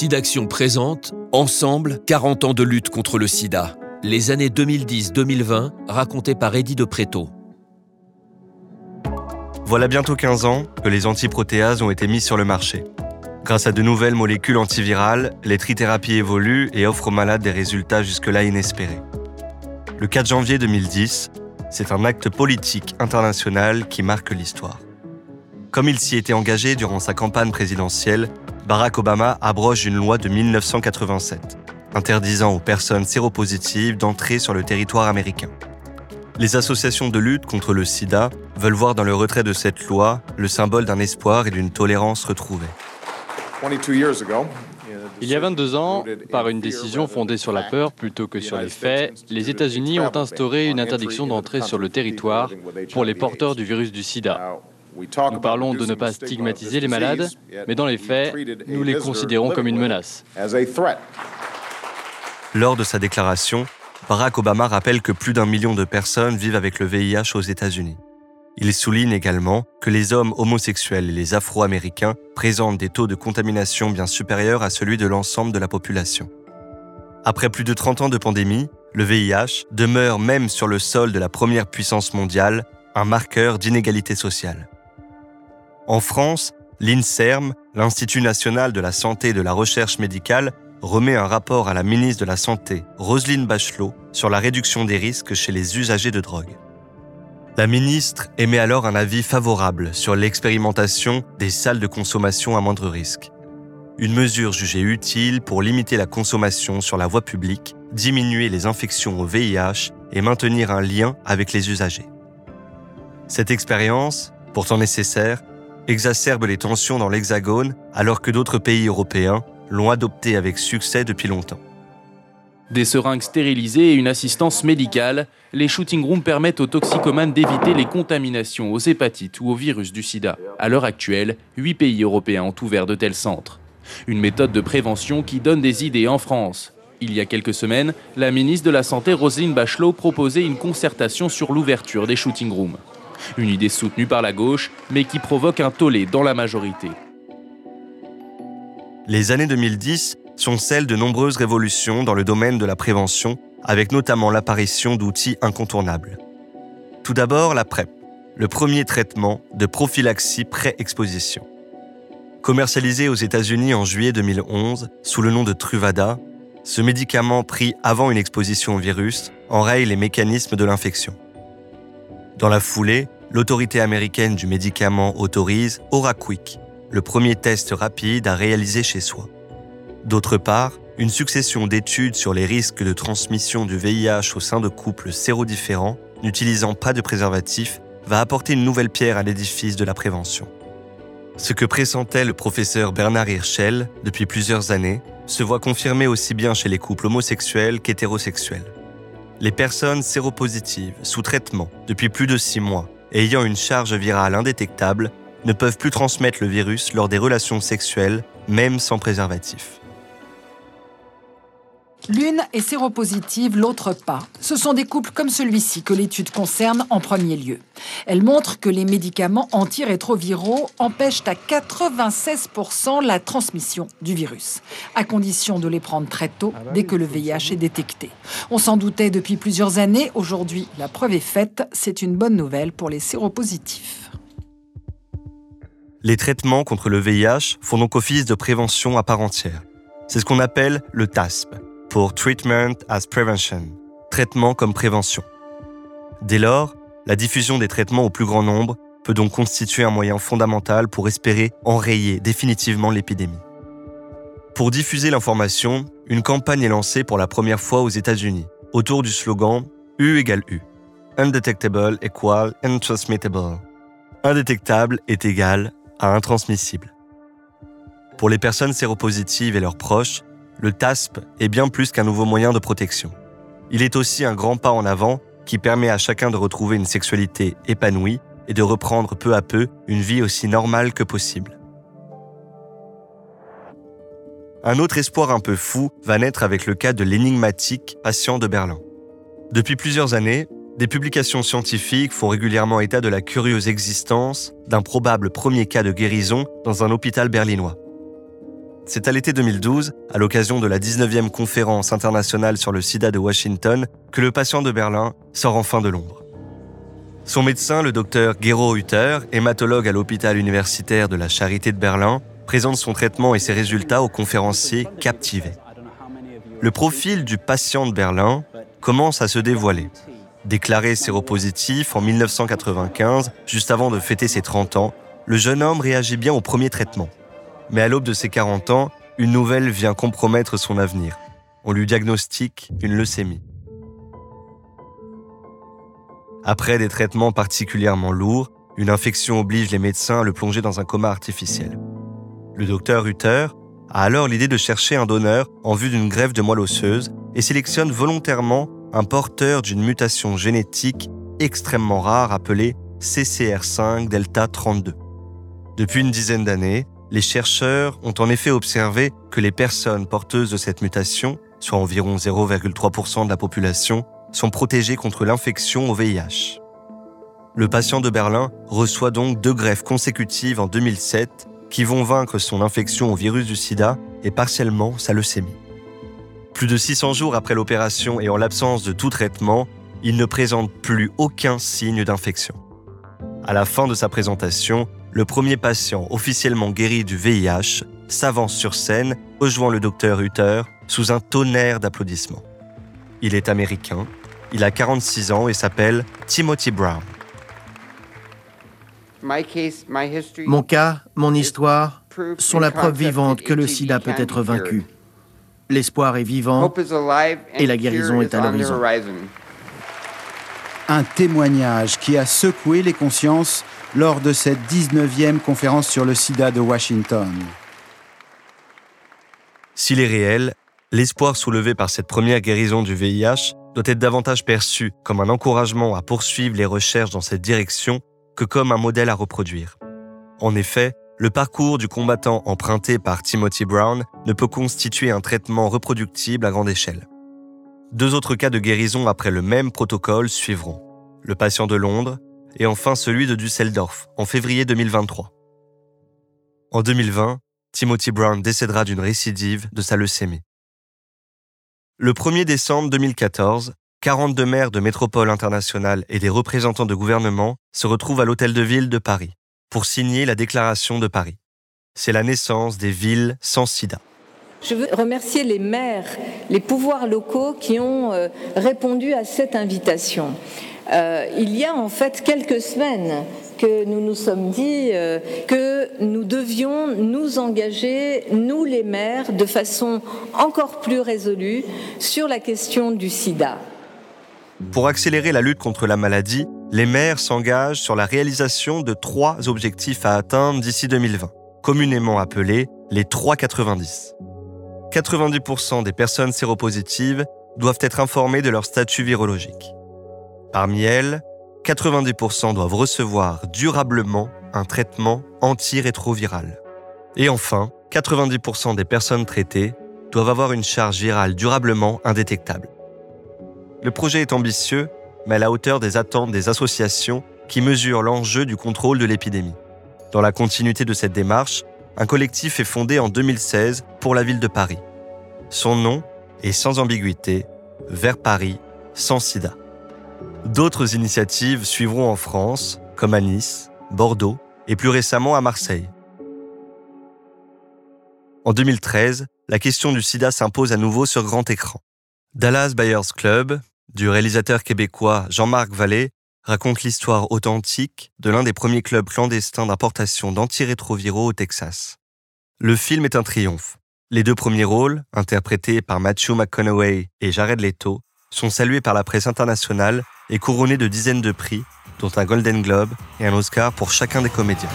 SIDAction présente Ensemble, 40 ans de lutte contre le sida. Les années 2010-2020, racontées par Eddie de Préto. Voilà bientôt 15 ans que les antiprotéases ont été mis sur le marché. Grâce à de nouvelles molécules antivirales, les trithérapies évoluent et offrent aux malades des résultats jusque-là inespérés. Le 4 janvier 2010, c'est un acte politique international qui marque l'histoire. Comme il s'y était engagé durant sa campagne présidentielle, Barack Obama abroge une loi de 1987, interdisant aux personnes séropositives d'entrer sur le territoire américain. Les associations de lutte contre le sida veulent voir dans le retrait de cette loi le symbole d'un espoir et d'une tolérance retrouvée. Il y a 22 ans, par une décision fondée sur la peur plutôt que sur les faits, les États-Unis ont instauré une interdiction d'entrée sur le territoire pour les porteurs du virus du sida. Nous parlons de ne pas stigmatiser les malades, mais dans les faits, nous les considérons comme une menace. Lors de sa déclaration, Barack Obama rappelle que plus d'un million de personnes vivent avec le VIH aux États-Unis. Il souligne également que les hommes homosexuels et les Afro-Américains présentent des taux de contamination bien supérieurs à celui de l'ensemble de la population. Après plus de 30 ans de pandémie, le VIH demeure même sur le sol de la première puissance mondiale un marqueur d'inégalité sociale. En France, l'INSERM, l'Institut national de la santé et de la recherche médicale, remet un rapport à la ministre de la Santé, Roselyne Bachelot, sur la réduction des risques chez les usagers de drogue. La ministre émet alors un avis favorable sur l'expérimentation des salles de consommation à moindre risque. Une mesure jugée utile pour limiter la consommation sur la voie publique, diminuer les infections au VIH et maintenir un lien avec les usagers. Cette expérience, pourtant nécessaire, exacerbe les tensions dans l'Hexagone alors que d'autres pays européens l'ont adopté avec succès depuis longtemps. Des seringues stérilisées et une assistance médicale, les shooting rooms permettent aux toxicomanes d'éviter les contaminations aux hépatites ou au virus du sida. À l'heure actuelle, huit pays européens ont ouvert de tels centres. Une méthode de prévention qui donne des idées en France. Il y a quelques semaines, la ministre de la Santé Roselyne Bachelot proposait une concertation sur l'ouverture des shooting rooms. Une idée soutenue par la gauche, mais qui provoque un tollé dans la majorité. Les années 2010 sont celles de nombreuses révolutions dans le domaine de la prévention, avec notamment l'apparition d'outils incontournables. Tout d'abord, la PrEP, le premier traitement de prophylaxie pré-exposition. Commercialisé aux États-Unis en juillet 2011 sous le nom de Truvada, ce médicament pris avant une exposition au virus enraye les mécanismes de l'infection. Dans la foulée, l'autorité américaine du médicament autorise OraQuick, le premier test rapide à réaliser chez soi. D'autre part, une succession d'études sur les risques de transmission du VIH au sein de couples sérodifférents n'utilisant pas de préservatif va apporter une nouvelle pierre à l'édifice de la prévention. Ce que pressentait le professeur Bernard Hirschel depuis plusieurs années se voit confirmé aussi bien chez les couples homosexuels qu'hétérosexuels les personnes séropositives sous traitement depuis plus de six mois ayant une charge virale indétectable ne peuvent plus transmettre le virus lors des relations sexuelles, même sans préservatif. L'une est séropositive, l'autre pas. Ce sont des couples comme celui-ci que l'étude concerne en premier lieu. Elle montre que les médicaments antirétroviraux empêchent à 96% la transmission du virus, à condition de les prendre très tôt, dès que le VIH est détecté. On s'en doutait depuis plusieurs années. Aujourd'hui, la preuve est faite. C'est une bonne nouvelle pour les séropositifs. Les traitements contre le VIH font donc office de prévention à part entière. C'est ce qu'on appelle le TASP, pour Treatment as Prevention, traitement comme prévention. Dès lors, la diffusion des traitements au plus grand nombre peut donc constituer un moyen fondamental pour espérer enrayer définitivement l'épidémie. Pour diffuser l'information, une campagne est lancée pour la première fois aux États-Unis, autour du slogan U égale U. Undetectable equal untransmittable. Indétectable est égal à intransmissible. Pour les personnes séropositives et leurs proches, le TASP est bien plus qu'un nouveau moyen de protection. Il est aussi un grand pas en avant qui permet à chacun de retrouver une sexualité épanouie et de reprendre peu à peu une vie aussi normale que possible. Un autre espoir un peu fou va naître avec le cas de l'énigmatique patient de Berlin. Depuis plusieurs années, des publications scientifiques font régulièrement état de la curieuse existence d'un probable premier cas de guérison dans un hôpital berlinois. C'est à l'été 2012, à l'occasion de la 19e conférence internationale sur le sida de Washington, que le patient de Berlin sort enfin de l'ombre. Son médecin, le docteur Gero Hutter, hématologue à l'hôpital universitaire de la Charité de Berlin, présente son traitement et ses résultats aux conférenciers captivés. Le profil du patient de Berlin commence à se dévoiler. Déclaré séropositif en 1995, juste avant de fêter ses 30 ans, le jeune homme réagit bien au premier traitement. Mais à l'aube de ses 40 ans, une nouvelle vient compromettre son avenir. On lui diagnostique une leucémie. Après des traitements particulièrement lourds, une infection oblige les médecins à le plonger dans un coma artificiel. Le docteur Hutter a alors l'idée de chercher un donneur en vue d'une grève de moelle osseuse et sélectionne volontairement un porteur d'une mutation génétique extrêmement rare appelée CCR5 delta 32. Depuis une dizaine d'années, les chercheurs ont en effet observé que les personnes porteuses de cette mutation, soit environ 0,3% de la population, sont protégées contre l'infection au VIH. Le patient de Berlin reçoit donc deux greffes consécutives en 2007 qui vont vaincre son infection au virus du sida et partiellement sa leucémie. Plus de 600 jours après l'opération et en l'absence de tout traitement, il ne présente plus aucun signe d'infection. À la fin de sa présentation, le premier patient officiellement guéri du VIH s'avance sur scène, rejoint le docteur Hutter sous un tonnerre d'applaudissements. Il est américain, il a 46 ans et s'appelle Timothy Brown. Mon cas, mon histoire sont la preuve vivante que le sida peut être vaincu. L'espoir est vivant et la guérison est à l'horizon. Un témoignage qui a secoué les consciences lors de cette 19e conférence sur le sida de Washington. S'il est réel, l'espoir soulevé par cette première guérison du VIH doit être davantage perçu comme un encouragement à poursuivre les recherches dans cette direction que comme un modèle à reproduire. En effet, le parcours du combattant emprunté par Timothy Brown ne peut constituer un traitement reproductible à grande échelle. Deux autres cas de guérison après le même protocole suivront. Le patient de Londres et enfin celui de Düsseldorf en février 2023. En 2020, Timothy Brown décédera d'une récidive de sa leucémie. Le 1er décembre 2014, 42 maires de métropole internationale et des représentants de gouvernement se retrouvent à l'Hôtel de Ville de Paris pour signer la déclaration de Paris. C'est la naissance des villes sans sida. Je veux remercier les maires, les pouvoirs locaux qui ont euh, répondu à cette invitation. Euh, il y a en fait quelques semaines que nous nous sommes dit euh, que nous devions nous engager, nous les maires, de façon encore plus résolue sur la question du sida. Pour accélérer la lutte contre la maladie, les maires s'engagent sur la réalisation de trois objectifs à atteindre d'ici 2020, communément appelés les 390. 90% des personnes séropositives doivent être informées de leur statut virologique. Parmi elles, 90% doivent recevoir durablement un traitement antirétroviral. Et enfin, 90% des personnes traitées doivent avoir une charge virale durablement indétectable. Le projet est ambitieux, mais à la hauteur des attentes des associations qui mesurent l'enjeu du contrôle de l'épidémie. Dans la continuité de cette démarche, un collectif est fondé en 2016 pour la ville de Paris. Son nom est sans ambiguïté Vers Paris, sans sida. D'autres initiatives suivront en France, comme à Nice, Bordeaux et plus récemment à Marseille. En 2013, la question du sida s'impose à nouveau sur grand écran. Dallas Buyers Club, du réalisateur québécois Jean-Marc Vallée, raconte l'histoire authentique de l'un des premiers clubs clandestins d'importation d'antirétroviraux au Texas. Le film est un triomphe. Les deux premiers rôles, interprétés par Matthew McConaughey et Jared Leto, sont salués par la presse internationale et couronné de dizaines de prix, dont un Golden Globe et un Oscar pour chacun des comédiens.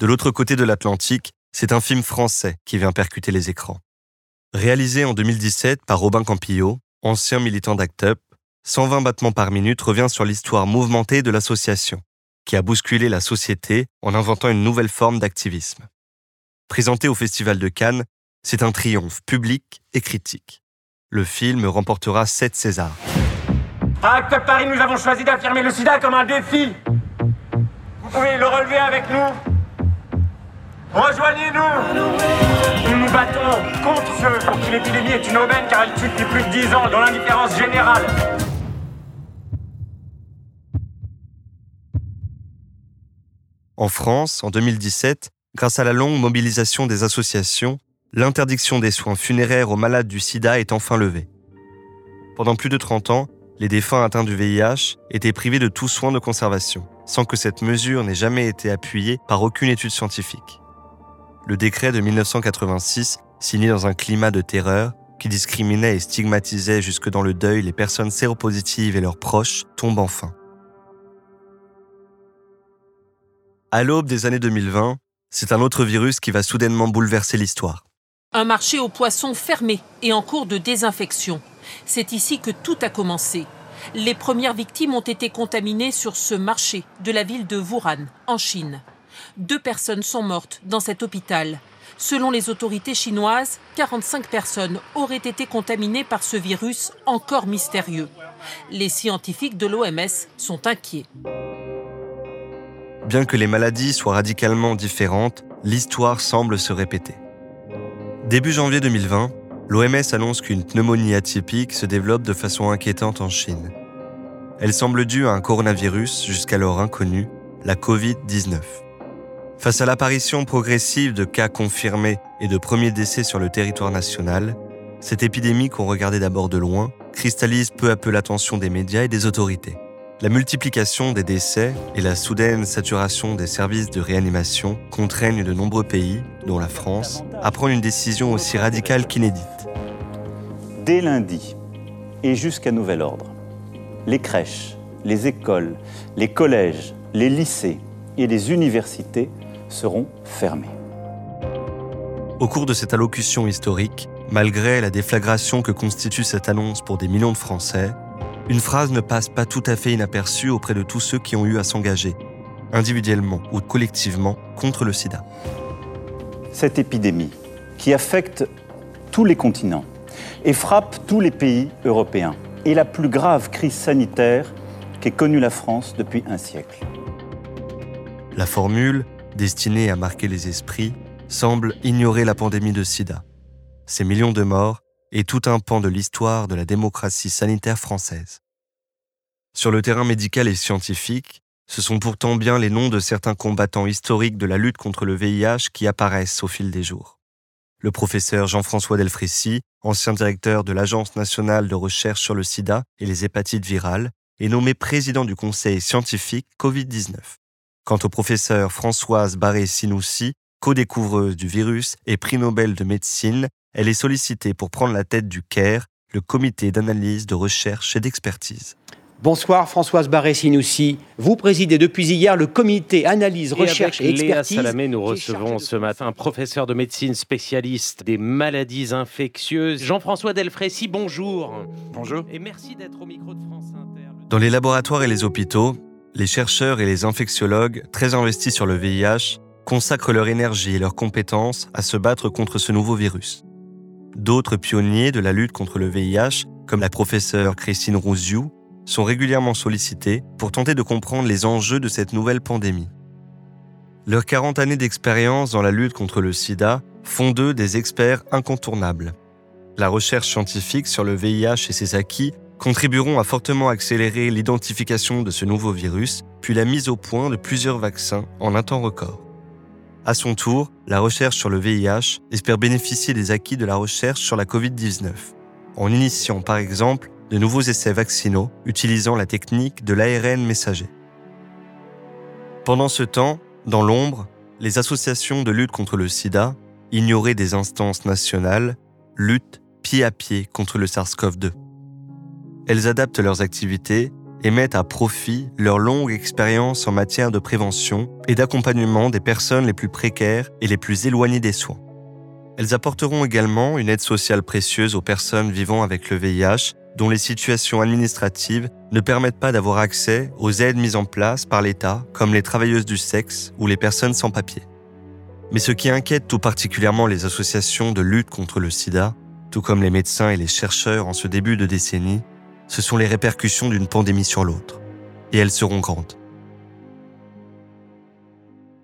De l'autre côté de l'Atlantique, c'est un film français qui vient percuter les écrans. Réalisé en 2017 par Robin Campillo, ancien militant d'ACT UP, 120 battements par minute revient sur l'histoire mouvementée de l'association, qui a bousculé la société en inventant une nouvelle forme d'activisme. Présenté au Festival de Cannes, c'est un triomphe public et critique. Le film remportera 7 Césars. À Acte Paris, nous avons choisi d'affirmer le sida comme un défi. Vous pouvez le relever avec nous Rejoignez-nous Nous nous battons contre ceux pour qui l'épidémie est une aubaine car elle tue depuis plus de 10 ans dans l'indifférence générale. En France, en 2017, grâce à la longue mobilisation des associations, l'interdiction des soins funéraires aux malades du sida est enfin levée. Pendant plus de 30 ans, les défunts atteints du VIH étaient privés de tout soin de conservation, sans que cette mesure n'ait jamais été appuyée par aucune étude scientifique. Le décret de 1986, signé dans un climat de terreur, qui discriminait et stigmatisait jusque dans le deuil les personnes séropositives et leurs proches, tombe enfin. À l'aube des années 2020, c'est un autre virus qui va soudainement bouleverser l'histoire. Un marché aux poissons fermé et en cours de désinfection. C'est ici que tout a commencé. Les premières victimes ont été contaminées sur ce marché de la ville de Wuhan, en Chine. Deux personnes sont mortes dans cet hôpital. Selon les autorités chinoises, 45 personnes auraient été contaminées par ce virus encore mystérieux. Les scientifiques de l'OMS sont inquiets. Bien que les maladies soient radicalement différentes, l'histoire semble se répéter. Début janvier 2020, l'OMS annonce qu'une pneumonie atypique se développe de façon inquiétante en Chine. Elle semble due à un coronavirus jusqu'alors inconnu, la Covid-19. Face à l'apparition progressive de cas confirmés et de premiers décès sur le territoire national, cette épidémie qu'on regardait d'abord de loin cristallise peu à peu l'attention des médias et des autorités. La multiplication des décès et la soudaine saturation des services de réanimation contraignent de nombreux pays, dont la France, à prendre une décision aussi radicale qu'inédite. Dès lundi et jusqu'à nouvel ordre, les crèches, les écoles, les collèges, les lycées et les universités seront fermés. Au cours de cette allocution historique, malgré la déflagration que constitue cette annonce pour des millions de Français, une phrase ne passe pas tout à fait inaperçue auprès de tous ceux qui ont eu à s'engager, individuellement ou collectivement, contre le sida. Cette épidémie, qui affecte tous les continents et frappe tous les pays européens, est la plus grave crise sanitaire qu'ait connue la France depuis un siècle. La formule, destinée à marquer les esprits, semble ignorer la pandémie de sida, ces millions de morts et tout un pan de l'histoire de la démocratie sanitaire française. Sur le terrain médical et scientifique, ce sont pourtant bien les noms de certains combattants historiques de la lutte contre le VIH qui apparaissent au fil des jours. Le professeur Jean-François Delfrécy, ancien directeur de l'Agence nationale de recherche sur le sida et les hépatites virales, est nommé président du conseil scientifique Covid-19. Quant au professeur Françoise Barré-Sinoussi, co-découvreuse du virus et prix Nobel de médecine, elle est sollicitée pour prendre la tête du CARE, le comité d'analyse, de recherche et d'expertise. Bonsoir Françoise Barré-Sinoussi. Vous présidez depuis hier le comité analyse, recherche et, expertise. Léa Salamé, nous recevons ce matin un professeur de médecine spécialiste des maladies infectieuses. Jean-François Delfrécy, bonjour. Bonjour. Et merci d'être au micro de France Inter. Dans les laboratoires et les hôpitaux, les chercheurs et les infectiologues, très investis sur le VIH, consacrent leur énergie et leurs compétences à se battre contre ce nouveau virus. D'autres pionniers de la lutte contre le VIH, comme la professeure Christine Rouziou, sont régulièrement sollicités pour tenter de comprendre les enjeux de cette nouvelle pandémie. Leurs 40 années d'expérience dans la lutte contre le sida font d'eux des experts incontournables. La recherche scientifique sur le VIH et ses acquis contribueront à fortement accélérer l'identification de ce nouveau virus, puis la mise au point de plusieurs vaccins en un temps record. À son tour, la recherche sur le VIH espère bénéficier des acquis de la recherche sur la COVID-19, en initiant par exemple de nouveaux essais vaccinaux utilisant la technique de l'ARN messager. Pendant ce temps, dans l'ombre, les associations de lutte contre le sida, ignorées des instances nationales, luttent pied à pied contre le SARS-CoV-2. Elles adaptent leurs activités et mettent à profit leur longue expérience en matière de prévention et d'accompagnement des personnes les plus précaires et les plus éloignées des soins. Elles apporteront également une aide sociale précieuse aux personnes vivant avec le VIH dont les situations administratives ne permettent pas d'avoir accès aux aides mises en place par l'État, comme les travailleuses du sexe ou les personnes sans papier. Mais ce qui inquiète tout particulièrement les associations de lutte contre le sida, tout comme les médecins et les chercheurs en ce début de décennie, ce sont les répercussions d'une pandémie sur l'autre. Et elles seront grandes.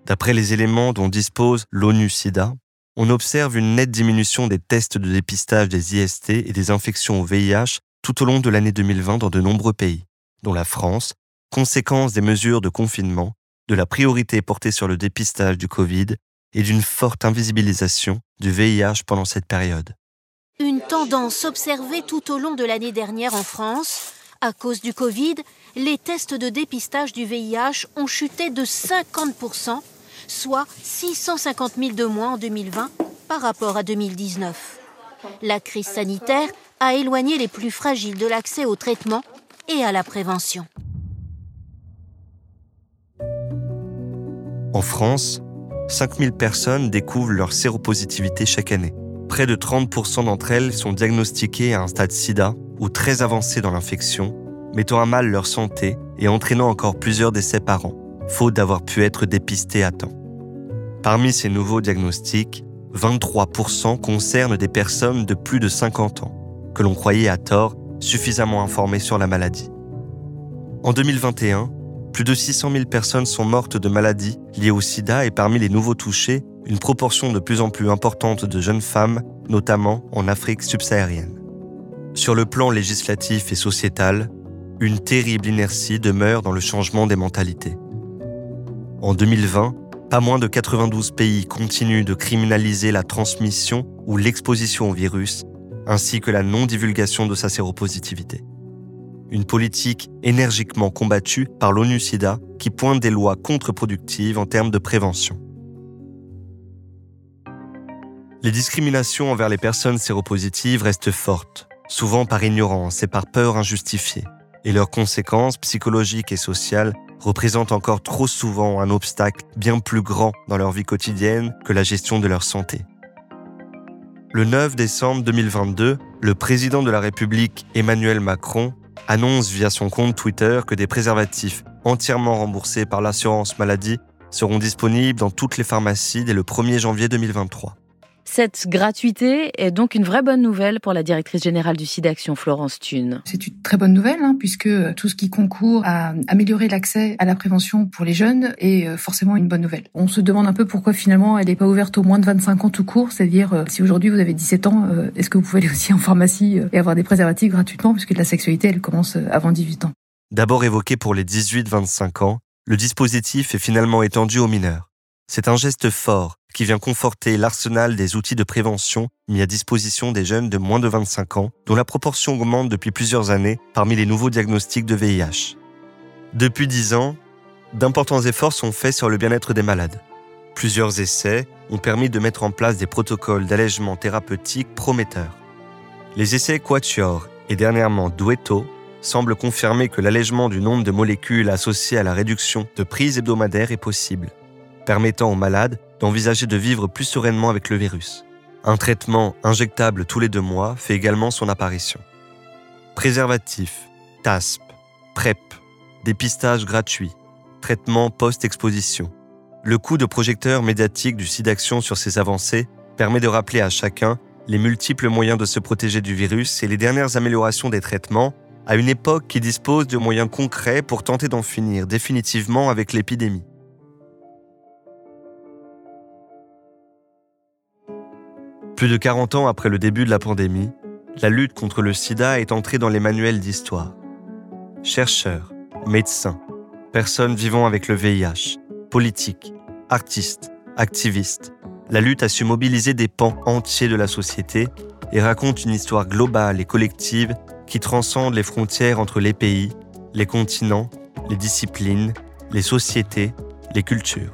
D'après les éléments dont dispose l'ONU-SIDA, on observe une nette diminution des tests de dépistage des IST et des infections au VIH tout au long de l'année 2020 dans de nombreux pays, dont la France, conséquence des mesures de confinement, de la priorité portée sur le dépistage du Covid et d'une forte invisibilisation du VIH pendant cette période. Une tendance observée tout au long de l'année dernière en France. À cause du Covid, les tests de dépistage du VIH ont chuté de 50%, soit 650 000 de moins en 2020 par rapport à 2019. La crise sanitaire à éloigner les plus fragiles de l'accès au traitement et à la prévention. En France, 5000 personnes découvrent leur séropositivité chaque année. Près de 30% d'entre elles sont diagnostiquées à un stade sida ou très avancé dans l'infection, mettant à mal leur santé et entraînant encore plusieurs décès par an, faute d'avoir pu être dépistées à temps. Parmi ces nouveaux diagnostics, 23% concernent des personnes de plus de 50 ans que l'on croyait à tort suffisamment informés sur la maladie. En 2021, plus de 600 000 personnes sont mortes de maladies liées au sida et parmi les nouveaux touchés, une proportion de plus en plus importante de jeunes femmes, notamment en Afrique subsaharienne. Sur le plan législatif et sociétal, une terrible inertie demeure dans le changement des mentalités. En 2020, pas moins de 92 pays continuent de criminaliser la transmission ou l'exposition au virus ainsi que la non-divulgation de sa séropositivité. Une politique énergiquement combattue par l'ONU-SIDA qui pointe des lois contre-productives en termes de prévention. Les discriminations envers les personnes séropositives restent fortes, souvent par ignorance et par peur injustifiée, et leurs conséquences psychologiques et sociales représentent encore trop souvent un obstacle bien plus grand dans leur vie quotidienne que la gestion de leur santé. Le 9 décembre 2022, le président de la République, Emmanuel Macron, annonce via son compte Twitter que des préservatifs entièrement remboursés par l'assurance maladie seront disponibles dans toutes les pharmacies dès le 1er janvier 2023. Cette gratuité est donc une vraie bonne nouvelle pour la directrice générale du SIDAction, Florence Thune. C'est une très bonne nouvelle, hein, puisque tout ce qui concourt à améliorer l'accès à la prévention pour les jeunes est euh, forcément une bonne nouvelle. On se demande un peu pourquoi finalement elle n'est pas ouverte aux moins de 25 ans tout court, c'est-à-dire euh, si aujourd'hui vous avez 17 ans, euh, est-ce que vous pouvez aller aussi en pharmacie et avoir des préservatifs gratuitement, puisque la sexualité, elle commence avant 18 ans. D'abord évoqué pour les 18-25 ans, le dispositif est finalement étendu aux mineurs. C'est un geste fort qui vient conforter l'arsenal des outils de prévention mis à disposition des jeunes de moins de 25 ans, dont la proportion augmente depuis plusieurs années parmi les nouveaux diagnostics de VIH. Depuis 10 ans, d'importants efforts sont faits sur le bien-être des malades. Plusieurs essais ont permis de mettre en place des protocoles d'allègement thérapeutique prometteurs. Les essais Quatuor et dernièrement Duetto semblent confirmer que l'allègement du nombre de molécules associées à la réduction de prise hebdomadaire est possible permettant aux malades d'envisager de vivre plus sereinement avec le virus. Un traitement injectable tous les deux mois fait également son apparition. Préservatif, TASP, PrEP, dépistage gratuit, traitement post-exposition. Le coup de projecteur médiatique du SIDAction sur ces avancées permet de rappeler à chacun les multiples moyens de se protéger du virus et les dernières améliorations des traitements à une époque qui dispose de moyens concrets pour tenter d'en finir définitivement avec l'épidémie. Plus de 40 ans après le début de la pandémie, la lutte contre le sida est entrée dans les manuels d'histoire. Chercheurs, médecins, personnes vivant avec le VIH, politiques, artistes, activistes, la lutte a su mobiliser des pans entiers de la société et raconte une histoire globale et collective qui transcende les frontières entre les pays, les continents, les disciplines, les sociétés, les cultures.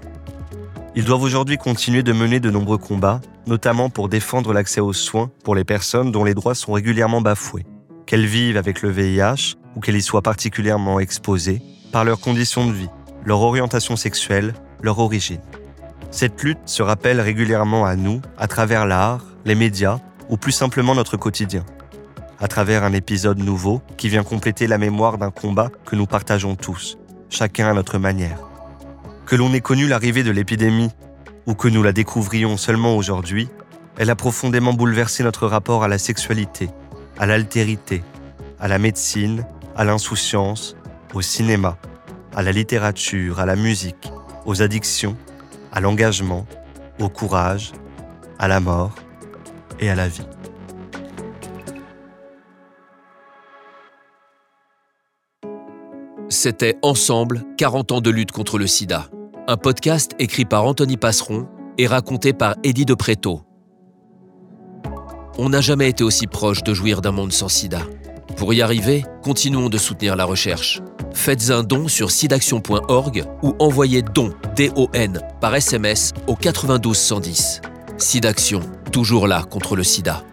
Ils doivent aujourd'hui continuer de mener de nombreux combats notamment pour défendre l'accès aux soins pour les personnes dont les droits sont régulièrement bafoués, qu'elles vivent avec le VIH ou qu'elles y soient particulièrement exposées par leurs conditions de vie, leur orientation sexuelle, leur origine. Cette lutte se rappelle régulièrement à nous à travers l'art, les médias ou plus simplement notre quotidien. à travers un épisode nouveau qui vient compléter la mémoire d'un combat que nous partageons tous, chacun à notre manière. Que l'on ait connu l'arrivée de l'épidémie ou que nous la découvrions seulement aujourd'hui, elle a profondément bouleversé notre rapport à la sexualité, à l'altérité, à la médecine, à l'insouciance, au cinéma, à la littérature, à la musique, aux addictions, à l'engagement, au courage, à la mort et à la vie. C'était Ensemble, 40 ans de lutte contre le sida. Un podcast écrit par Anthony Passeron et raconté par Eddie de Préto. On n'a jamais été aussi proche de jouir d'un monde sans sida. Pour y arriver, continuons de soutenir la recherche. Faites un don sur sidaction.org ou envoyez don, D-O-N, par SMS au 92 110. Sidaction, toujours là contre le sida.